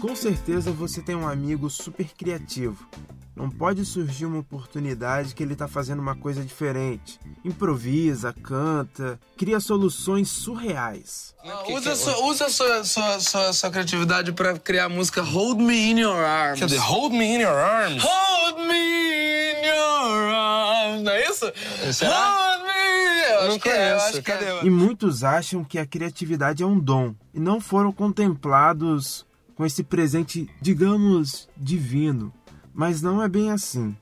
Com certeza você tem um amigo super criativo. Não pode surgir uma oportunidade que ele está fazendo uma coisa diferente. Improvisa, canta, cria soluções surreais. Ah, usa sua, usa sua, sua, sua, sua criatividade para criar a música Hold Me In Your Arms. Quer dizer, Hold Me In Your Arms? Hold Me In Your Arms. Não é isso? Será? Hold. Eu não acho que é, eu conheço. acho que é. E muitos acham que a criatividade é um dom e não foram contemplados com esse presente, digamos, divino. Mas não é bem assim.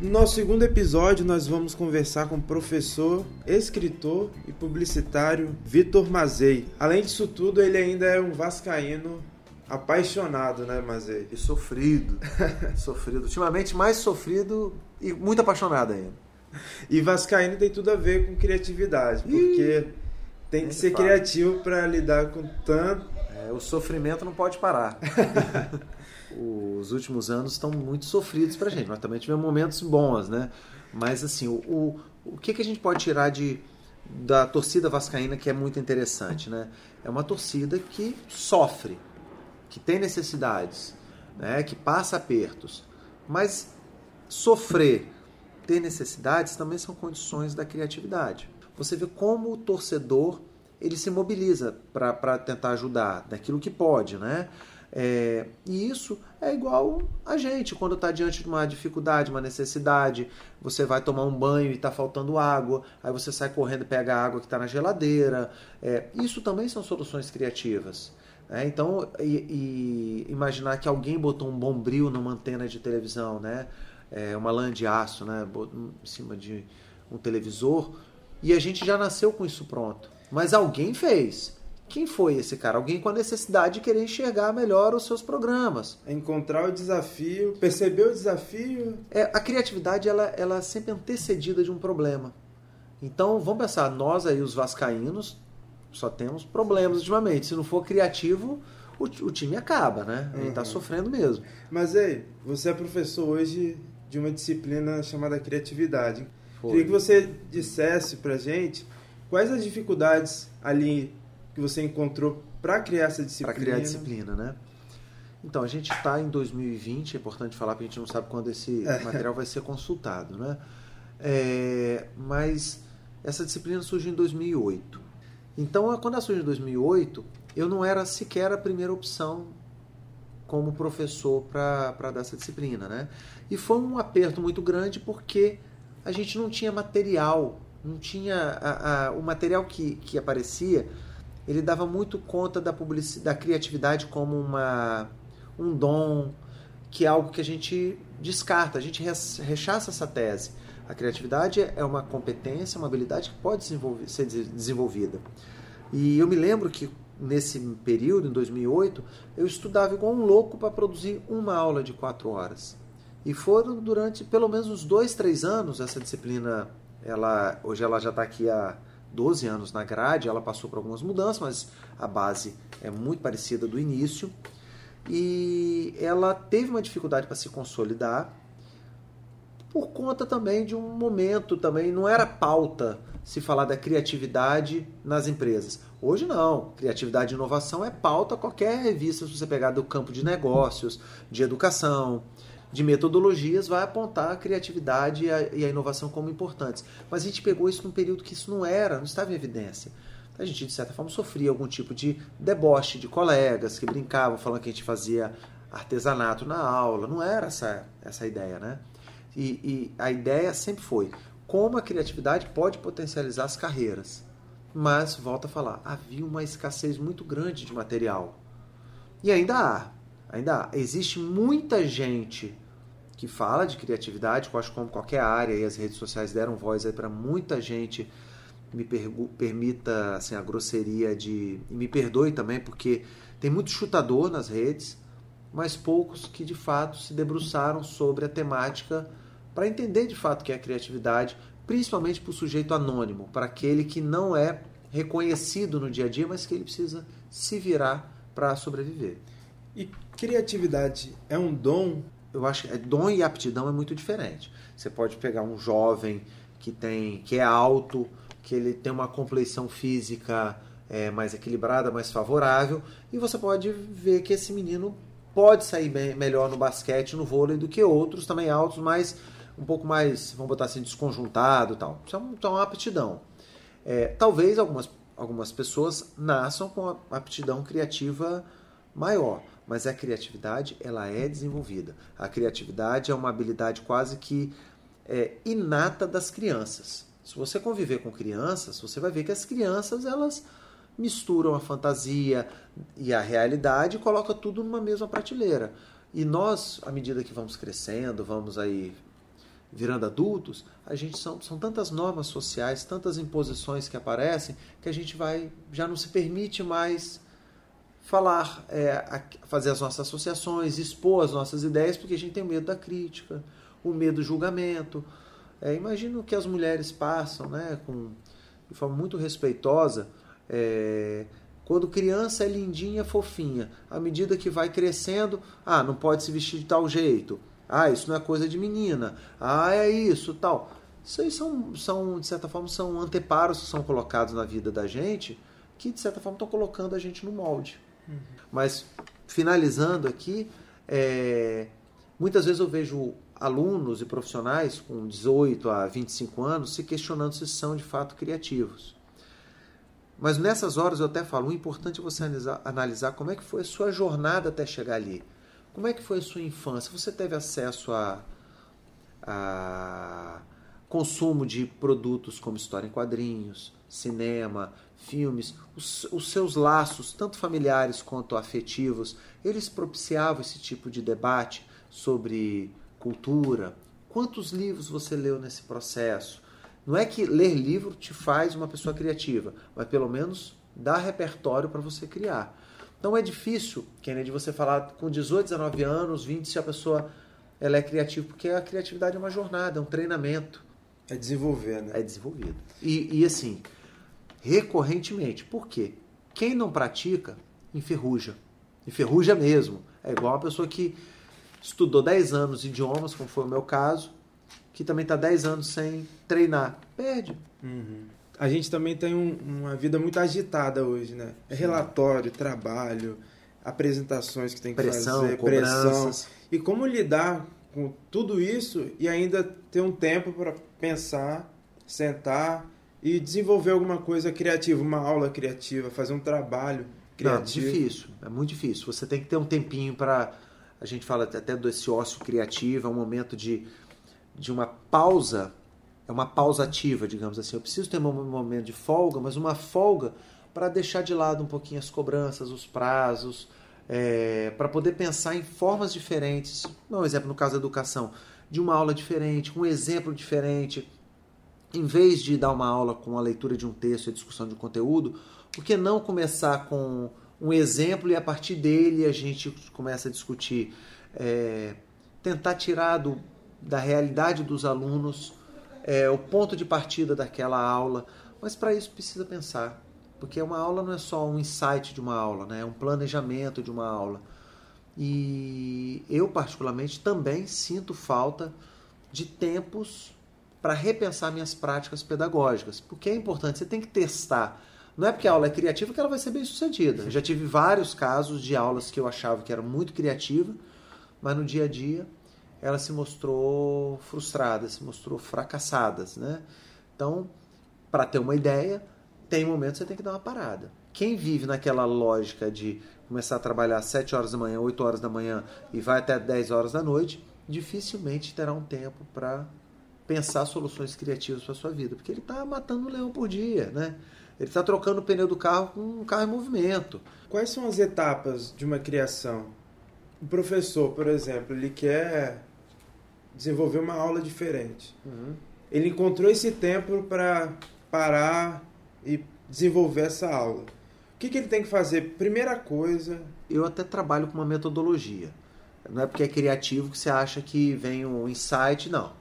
No nosso segundo episódio, nós vamos conversar com o professor, escritor e publicitário Vitor Mazei. Além disso tudo, ele ainda é um vascaíno apaixonado, né, Mazei? E sofrido. sofrido. Ultimamente mais sofrido e muito apaixonado ainda. E vascaíno tem tudo a ver com criatividade, porque tem que ser fala. criativo para lidar com tanto. É, o sofrimento não pode parar. Os últimos anos estão muito sofridos pra gente. Nós também tivemos momentos bons, né? Mas assim, o, o, o que, que a gente pode tirar de, da torcida vascaína que é muito interessante, né? É uma torcida que sofre, que tem necessidades, né? que passa apertos. Mas sofrer, ter necessidades também são condições da criatividade. Você vê como o torcedor ele se mobiliza para tentar ajudar daquilo que pode, né? É, e isso é igual a gente, quando está diante de uma dificuldade, uma necessidade, você vai tomar um banho e está faltando água, aí você sai correndo e pega a água que está na geladeira. É, isso também são soluções criativas. né? então, e, e imaginar que alguém botou um bombril numa antena de televisão, né? É, uma lã de aço né? em cima de um televisor, e a gente já nasceu com isso pronto. Mas alguém fez. Quem foi esse cara? Alguém com a necessidade de querer enxergar melhor os seus programas. Encontrar o desafio, perceber o desafio. É, a criatividade ela, ela é sempre antecedida de um problema. Então vamos pensar, nós aí os vascaínos só temos problemas ultimamente. Se não for criativo, o, o time acaba, né? Ele está Uhum. sofrendo mesmo. Mas ei, você é professor hoje de uma disciplina chamada criatividade. Foi. Queria que você dissesse pra gente quais as dificuldades ali que você encontrou para criar essa Para disciplina. criar disciplina, né? Então, a gente está em 2020, é importante falar porque a gente não sabe quando esse material vai ser consultado, né? É, mas essa disciplina surgiu em 2008. Então, quando ela surgiu em 2008, eu não era sequer a primeira opção como professor para dar essa disciplina, né? E foi um aperto muito grande porque a gente não tinha material, não tinha a- a- o material que, que aparecia, ele dava muito conta da publicidade, da criatividade como uma um dom, que é algo que a gente descarta, a gente rechaça essa tese. A criatividade é uma competência, uma habilidade que pode ser des- desenvolvida. E eu me lembro que nesse período, em 2008, eu estudava igual um louco para produzir uma aula de quatro horas. E foram durante pelo menos uns dois, três anos essa disciplina. Ela hoje ela já está aqui há 12 anos na grade. Ela passou por algumas mudanças, mas a base é muito parecida do início. E ela teve uma dificuldade para se consolidar por conta também de um momento também não era pauta se falar da criatividade nas empresas. Hoje não, criatividade e inovação é pauta qualquer revista se você pegar do campo de negócios, de educação, de metodologias vai apontar a criatividade e a, e a inovação como importantes. Mas a gente pegou isso num período que isso não era, não estava em evidência. A gente, de certa forma, sofria algum tipo de deboche de colegas que brincavam falando que a gente fazia artesanato na aula. Não era essa, essa ideia, né? E, e a ideia sempre foi como a criatividade pode potencializar as carreiras. Mas, volta a falar, havia uma escassez muito grande de material. E ainda há. Ainda há. Existe muita gente que fala de criatividade, que eu acho como qualquer área, e as redes sociais deram voz para muita gente, me permita assim, a grosseria de. E me perdoe também, porque tem muito chutador nas redes, mas poucos que de fato se debruçaram sobre a temática para entender de fato o que é criatividade, principalmente para o sujeito anônimo, para aquele que não é reconhecido no dia a dia, mas que ele precisa se virar para sobreviver. E criatividade é um dom? Eu acho que é- dom e aptidão é muito diferente. Você pode pegar um jovem que tem que é alto, que ele tem uma compleição física é, mais equilibrada, mais favorável, e você pode ver que esse menino pode sair bem, melhor no basquete, no vôlei do que outros também altos, mas um pouco mais, vamos botar assim, desconjuntado tal. Isso é, então, é uma aptidão. É, talvez algumas, algumas pessoas nasçam com a aptidão criativa maior, mas a criatividade ela é desenvolvida. A criatividade é uma habilidade quase que é, inata das crianças. Se você conviver com crianças, você vai ver que as crianças elas misturam a fantasia e a realidade e colocam tudo numa mesma prateleira. E nós, à medida que vamos crescendo, vamos aí virando adultos, a gente são, são tantas normas sociais, tantas imposições que aparecem, que a gente vai já não se permite mais falar, é, fazer as nossas associações, expor as nossas ideias, porque a gente tem medo da crítica, o medo do julgamento. É, imagino que as mulheres passam, né, com, de forma muito respeitosa, é, quando criança é lindinha, fofinha. À medida que vai crescendo, ah, não pode se vestir de tal jeito. Ah, isso não é coisa de menina. Ah, é isso, tal. Isso aí são, são de certa forma, são anteparos que são colocados na vida da gente, que de certa forma estão colocando a gente no molde. Uhum. Mas, finalizando aqui, é, muitas vezes eu vejo alunos e profissionais com 18 a 25 anos se questionando se são de fato criativos. Mas nessas horas eu até falo, o importante é você analisar, analisar como é que foi a sua jornada até chegar ali. Como é que foi a sua infância? Você teve acesso a, a consumo de produtos como história em quadrinhos, cinema, filmes, os, os, seus laços, tanto familiares quanto afetivos, eles propiciavam esse tipo de debate sobre cultura? Quantos livros você leu nesse processo? Não é que ler livro te faz uma pessoa criativa, mas pelo menos dá repertório para você criar. Então é difícil, Kennedy, você falar com 18, 19 anos, 20, se a pessoa ela é criativa, porque a criatividade é uma jornada, é um treinamento. É desenvolver, né? É desenvolvido. E, e assim, recorrentemente. Por quê? Quem não pratica, enferruja. Enferruja mesmo. É igual uma pessoa que estudou 10 anos idiomas, como foi o meu caso, que também está 10 anos sem treinar. Perde. Uhum. A gente também tem um, uma vida muito agitada hoje, né? É relatório, trabalho, apresentações que tem que pressão, fazer, pressão. E como lidar com tudo isso e ainda ter um tempo para pensar, sentar e desenvolver alguma coisa criativa, uma aula criativa, fazer um trabalho criativo. Não, difícil, é muito difícil. Você tem que ter um tempinho para a gente fala até desse ócio criativo, é um momento de de uma pausa, é uma pausa ativa, digamos assim. Eu preciso ter um momento de folga, mas uma folga para deixar de lado um pouquinho as cobranças, os prazos, é, para poder pensar em formas diferentes. Um exemplo, no caso da educação, de uma aula diferente, um exemplo diferente. Em vez de dar uma aula com a leitura de um texto e discussão de um conteúdo, por que não começar com um exemplo e a partir dele a gente começa a discutir? É, tentar tirar do, da realidade dos alunos, é, o ponto de partida daquela aula, mas para isso precisa pensar, porque uma aula não é só um insight de uma aula, né? é um planejamento de uma aula. E eu, particularmente, também sinto falta de tempos para repensar minhas práticas pedagógicas, porque é importante, você tem que testar. Não é porque a aula é criativa que ela vai ser bem sucedida. Eu já tive vários casos de aulas que eu achava que eram muito criativa, mas no dia a dia ela se mostrou frustrada, se mostrou fracassada, né? Então, para ter uma ideia, tem momentos que você tem que dar uma parada. Quem vive naquela lógica de começar a trabalhar às 7 horas da manhã, 8 horas da manhã e vai até 10 horas da noite, dificilmente terá um tempo para pensar soluções criativas para sua vida, porque ele está matando um leão por dia, né? Ele está trocando o pneu do carro com um carro em movimento. Quais são as etapas de uma criação? O professor, por exemplo, ele quer desenvolver uma aula diferente. Uhum. Ele encontrou esse tempo para parar e desenvolver essa aula. O que, que ele tem que fazer? Primeira coisa. Eu até trabalho com uma metodologia. Não é porque é criativo que você acha que vem um insight, não.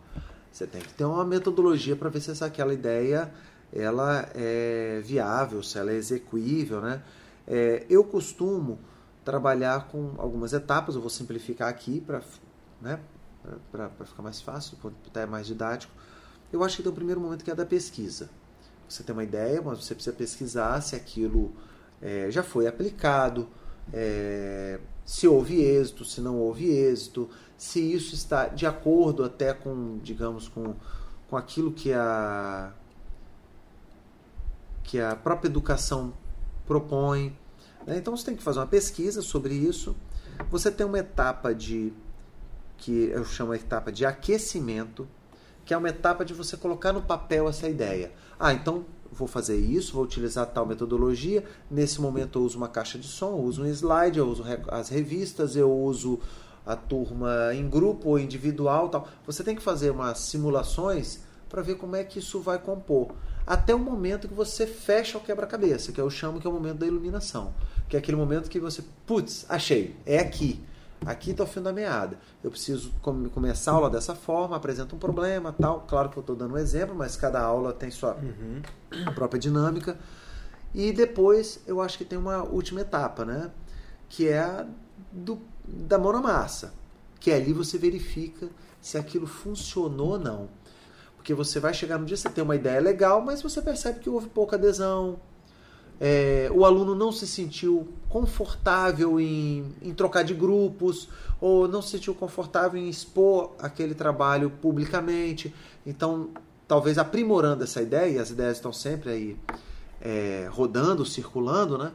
Você tem que ter uma metodologia para ver se essa, aquela ideia ela é viável, se ela é execuível, né? É, eu costumo trabalhar com algumas etapas, eu vou simplificar aqui para né, para ficar mais fácil, até mais didático. Eu acho que tem o primeiro momento que é da pesquisa. Você tem uma ideia, mas você precisa pesquisar se aquilo é, já foi aplicado, é, se houve êxito, se não houve êxito, se isso está de acordo até com, digamos, com, com aquilo que a, que a própria educação propõe. Né? Então você tem que fazer uma pesquisa sobre isso. Você tem uma etapa de que eu chamo a etapa de aquecimento, que é uma etapa de você colocar no papel essa ideia. Ah, então vou fazer isso, vou utilizar tal metodologia. Nesse momento eu uso uma caixa de som, eu uso um slide, eu uso as revistas, eu uso a turma em grupo ou individual, tal. Você tem que fazer umas simulações para ver como é que isso vai compor. Até o momento que você fecha o quebra-cabeça, que eu chamo que é o momento da iluminação, que é aquele momento que você, putz, achei, é aqui. Aqui está o fim da meada. Eu preciso começar a aula dessa forma, apresento um problema, tal. Claro que eu estou dando um exemplo, mas cada aula tem sua uhum. própria dinâmica. E depois eu acho que tem uma última etapa, né? Que é a do, da mão na massa. Que ali você verifica se aquilo funcionou ou não. Porque você vai chegar no dia, você tem uma ideia legal, mas você percebe que houve pouca adesão, é, o aluno não se sentiu confortável em, em trocar de grupos ou não se sentiu confortável em expor aquele trabalho publicamente. Então, talvez aprimorando essa ideia, e as ideias estão sempre aí é, rodando, circulando, né?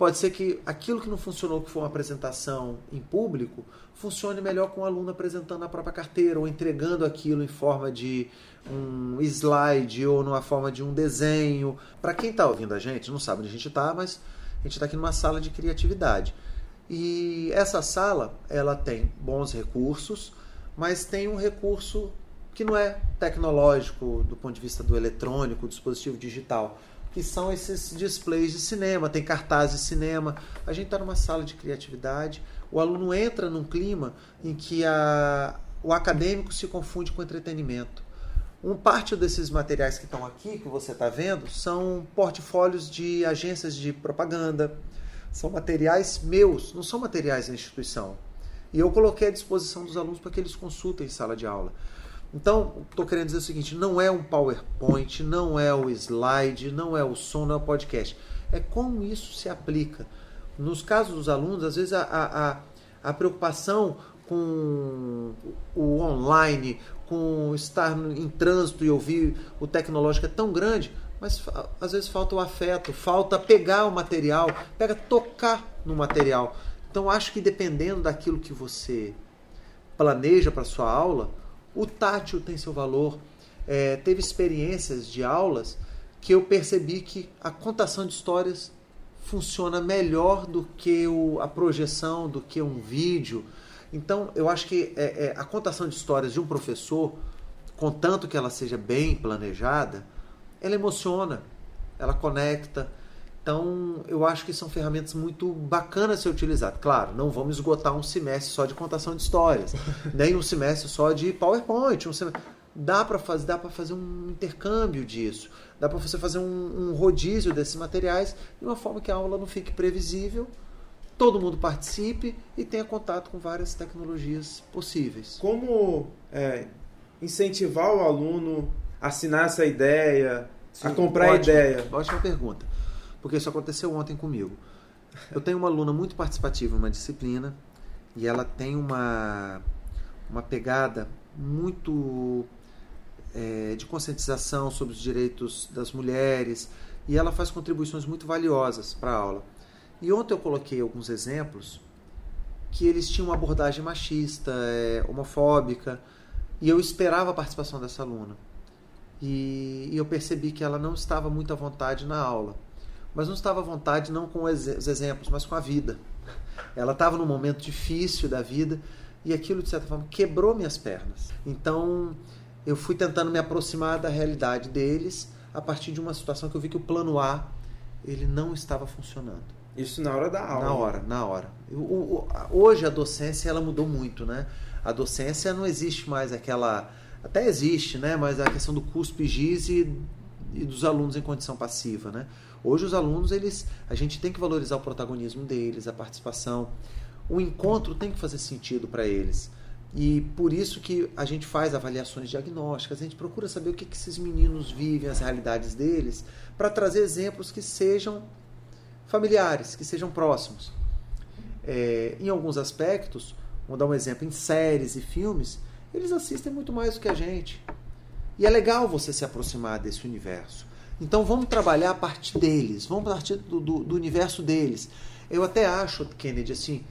Pode ser que aquilo que não funcionou, que foi uma apresentação em público, funcione melhor com o aluno apresentando a própria carteira ou entregando aquilo em forma de um slide ou numa forma de um desenho. Para quem está ouvindo a gente, não sabe onde a gente está, mas a gente está aqui numa sala de criatividade. E essa sala, ela tem bons recursos, mas tem um recurso que não é tecnológico do ponto de vista do eletrônico, dispositivo digital que são esses displays de cinema, tem cartazes de cinema. A gente está numa sala de criatividade, o aluno entra num clima em que a, o acadêmico se confunde com entretenimento. Um parte desses materiais que estão aqui, que você está vendo, são portfólios de agências de propaganda, são materiais meus, não são materiais da instituição. E eu coloquei à disposição dos alunos para que eles consultem em sala de aula. Então, estou querendo dizer o seguinte: não é um PowerPoint, não é o slide, não é o som, não é o podcast. É como isso se aplica. Nos casos dos alunos, às vezes a, a, a preocupação com o online, com estar em trânsito e ouvir o tecnológico é tão grande, mas às vezes falta o afeto, falta pegar o material, pega tocar no material. Então acho que dependendo daquilo que você planeja para sua aula, o tátil tem seu valor. É, teve experiências de aulas que eu percebi que a contação de histórias funciona melhor do que o, a projeção, do que um vídeo. Então, eu acho que é, é, a contação de histórias de um professor, contanto que ela seja bem planejada, ela emociona, ela conecta. Então, eu acho que são ferramentas muito bacanas de ser utilizadas. Claro, não vamos esgotar um semestre só de contação de histórias, nem um semestre só de PowerPoint. Um semestre... Dá para fazer, dá fazer um intercâmbio disso, dá para você fazer um, um rodízio desses materiais de uma forma que a aula não fique previsível, todo mundo participe e tenha contato com várias tecnologias possíveis. Como é, incentivar o aluno a assinar essa ideia, Sim, a comprar ótima, a ideia? Ótima pergunta porque isso aconteceu ontem comigo. Eu tenho uma aluna muito participativa em uma disciplina e ela tem uma, uma pegada muito é, de conscientização sobre os direitos das mulheres e ela faz contribuições muito valiosas para a aula. E ontem eu coloquei alguns exemplos que eles tinham uma abordagem machista, é, homofóbica, e eu esperava a participação dessa aluna. E, e eu percebi que ela não estava muito à vontade na aula mas não estava à vontade não com os exemplos, mas com a vida. Ela estava num momento difícil da vida e aquilo, de certa forma, quebrou minhas pernas. Então, eu fui tentando me aproximar da realidade deles a partir de uma situação que eu vi que o plano A ele não estava funcionando. Isso na hora da aula. Na hora, na hora. Hoje a docência ela mudou muito, né? A docência não existe mais aquela, até existe, né? Mas a questão do cuspe giz e, e dos alunos em condição passiva, né? Hoje os alunos, eles, a gente tem que valorizar o protagonismo deles, a participação. O encontro tem que fazer sentido para eles. E por isso que a gente faz avaliações diagnósticas, a gente procura saber o que, que esses meninos vivem, as realidades deles, para trazer exemplos que sejam familiares, que sejam próximos. É, em alguns aspectos, vou dar um exemplo, em séries e filmes, eles assistem muito mais do que a gente. E é legal você se aproximar desse universo. Então vamos trabalhar a partir deles, vamos partir do, do, do universo deles. Eu até acho, Kennedy, assim,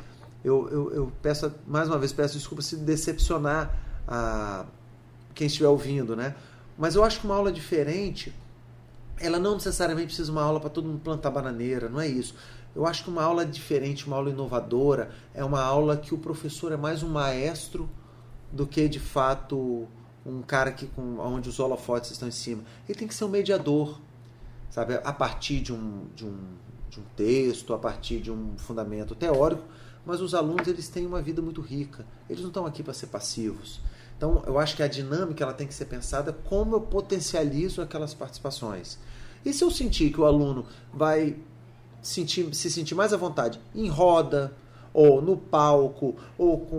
eu, eu, eu, peço, mais uma vez, peço desculpa se decepcionar a quem estiver ouvindo, né? Mas eu acho que uma aula diferente, ela não necessariamente precisa de uma aula para todo mundo plantar bananeira, não é isso. Eu acho que uma aula diferente, uma aula inovadora, é uma aula que o professor é mais um maestro do que de fato um cara que com onde os holofotes estão em cima. Ele tem que ser um mediador, sabe, a partir de um, de um, de um texto, a partir de um fundamento teórico, mas os alunos eles têm uma vida muito rica. Eles não estão aqui para ser passivos. Então, eu acho que a dinâmica ela tem que ser pensada como eu potencializo aquelas participações. E se eu sentir que o aluno vai sentir, se sentir mais à vontade em roda, ou no palco, ou com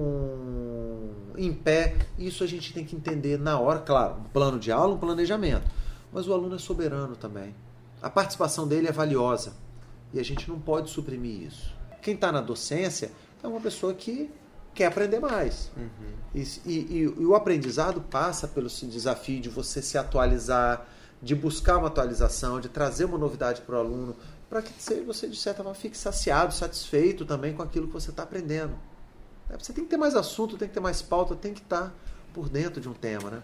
em pé, isso a gente tem que entender na hora, claro, um plano de aula, um planejamento. Mas o aluno é soberano também. A participação dele é valiosa e a gente não pode suprimir isso. Quem está na docência é uma pessoa que quer aprender mais. Uhum. E, e, e, o aprendizado passa pelo desafio de você se atualizar, de buscar uma atualização, de trazer uma novidade para o aluno, para que você, de certa forma, fique saciado, satisfeito também com aquilo que você está aprendendo. É, você tem que ter mais assunto, tem que ter mais pauta, tem que estar tá por dentro de um tema, né?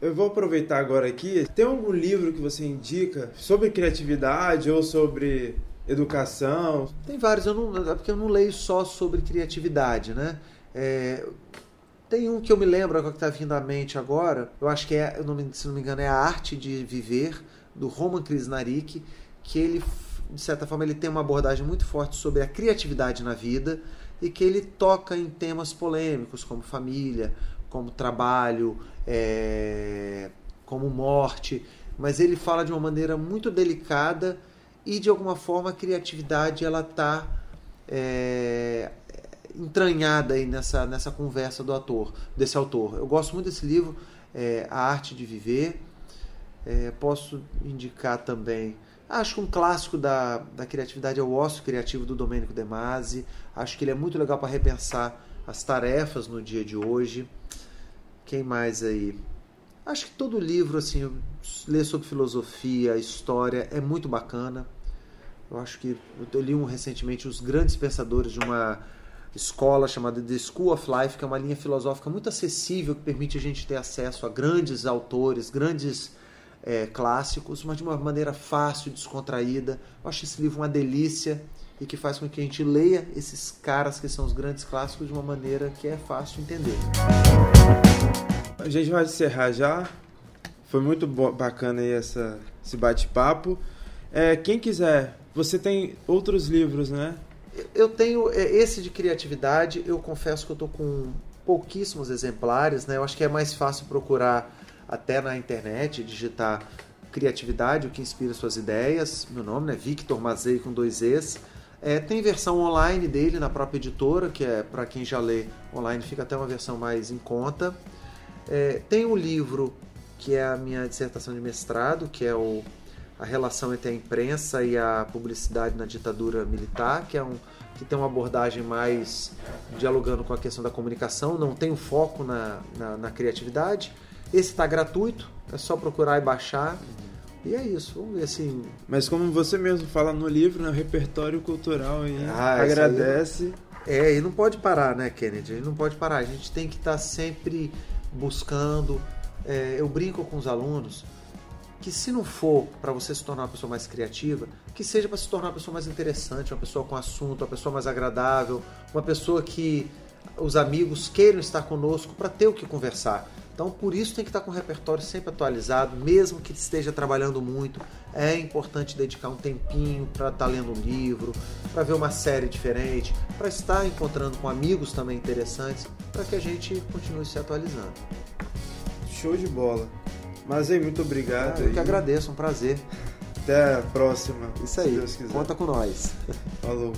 Eu vou aproveitar agora aqui. Tem algum livro que você indica sobre criatividade ou sobre educação? Tem vários, eu não, é porque eu não leio só sobre criatividade, né? É, tem um que eu me lembro, que está vindo à mente agora, eu acho que é, se não me engano, é A Arte de Viver, do Roman Krishnarik, que ele, de certa forma, ele tem uma abordagem muito forte sobre a criatividade na vida e que ele toca em temas polêmicos, como família, como trabalho, é, como morte, mas ele fala de uma maneira muito delicada e de alguma forma a criatividade ela está é, entranhada aí nessa, nessa conversa do ator, desse autor. Eu gosto muito desse livro, é, A Arte de Viver. É, posso indicar também, acho que um clássico da, da criatividade é o Ócio Criativo do Domênico De Masi. Acho que ele é muito legal para repensar as tarefas no dia de hoje. Quem mais aí? Acho que todo livro, assim, ler sobre filosofia, história, é muito bacana. Eu acho que eu li um recentemente os grandes pensadores de uma escola chamada The School of Life, que é uma linha filosófica muito acessível que permite a gente ter acesso a grandes autores, grandes é, clássicos, mas de uma maneira fácil, descontraída. Eu acho esse livro uma delícia e que faz com que a gente leia esses caras que são os grandes clássicos de uma maneira que é fácil entender. A gente vai encerrar já. Foi muito bacana aí essa, esse bate-papo. É, quem quiser você tem outros livros, né? Eu tenho é, esse de criatividade. Eu confesso que eu estou com pouquíssimos exemplares, né? Eu acho que é mais fácil procurar até na internet, digitar criatividade, o que inspira suas ideias. Meu nome é? Victor Mazei com dois E's. É, tem versão online dele na própria editora, que é para quem já lê online, fica até uma versão mais em conta. É, tem um livro que é a minha dissertação de mestrado, que é o a relação entre a imprensa e a publicidade na ditadura militar, que é um que tem uma abordagem mais dialogando com a questão da comunicação, não tem o um foco na, na, na, criatividade. Esse está gratuito, é só procurar e baixar. E é isso, vamos ver assim. Mas como você mesmo fala no livro, né, o repertório cultural aí ah, agradece. Aí, é, e não pode parar, né, Kennedy? Não pode parar. A gente tem que estar tá sempre buscando. É, eu brinco com os alunos que se não for para você se tornar uma pessoa mais criativa, que seja para se tornar uma pessoa mais interessante, uma pessoa com assunto, uma pessoa mais agradável, uma pessoa que os amigos queiram estar conosco para ter o que conversar. Então, por isso tem que estar com o repertório sempre atualizado, mesmo que esteja trabalhando muito. É importante dedicar um tempinho para estar lendo um livro, para ver uma série diferente, para estar encontrando com amigos também interessantes, para que a gente continue se atualizando. Show de bola. Mas aí, muito obrigado. eu que agradeço, um prazer. Até a próxima. Isso aí. Conta com nós. Falou.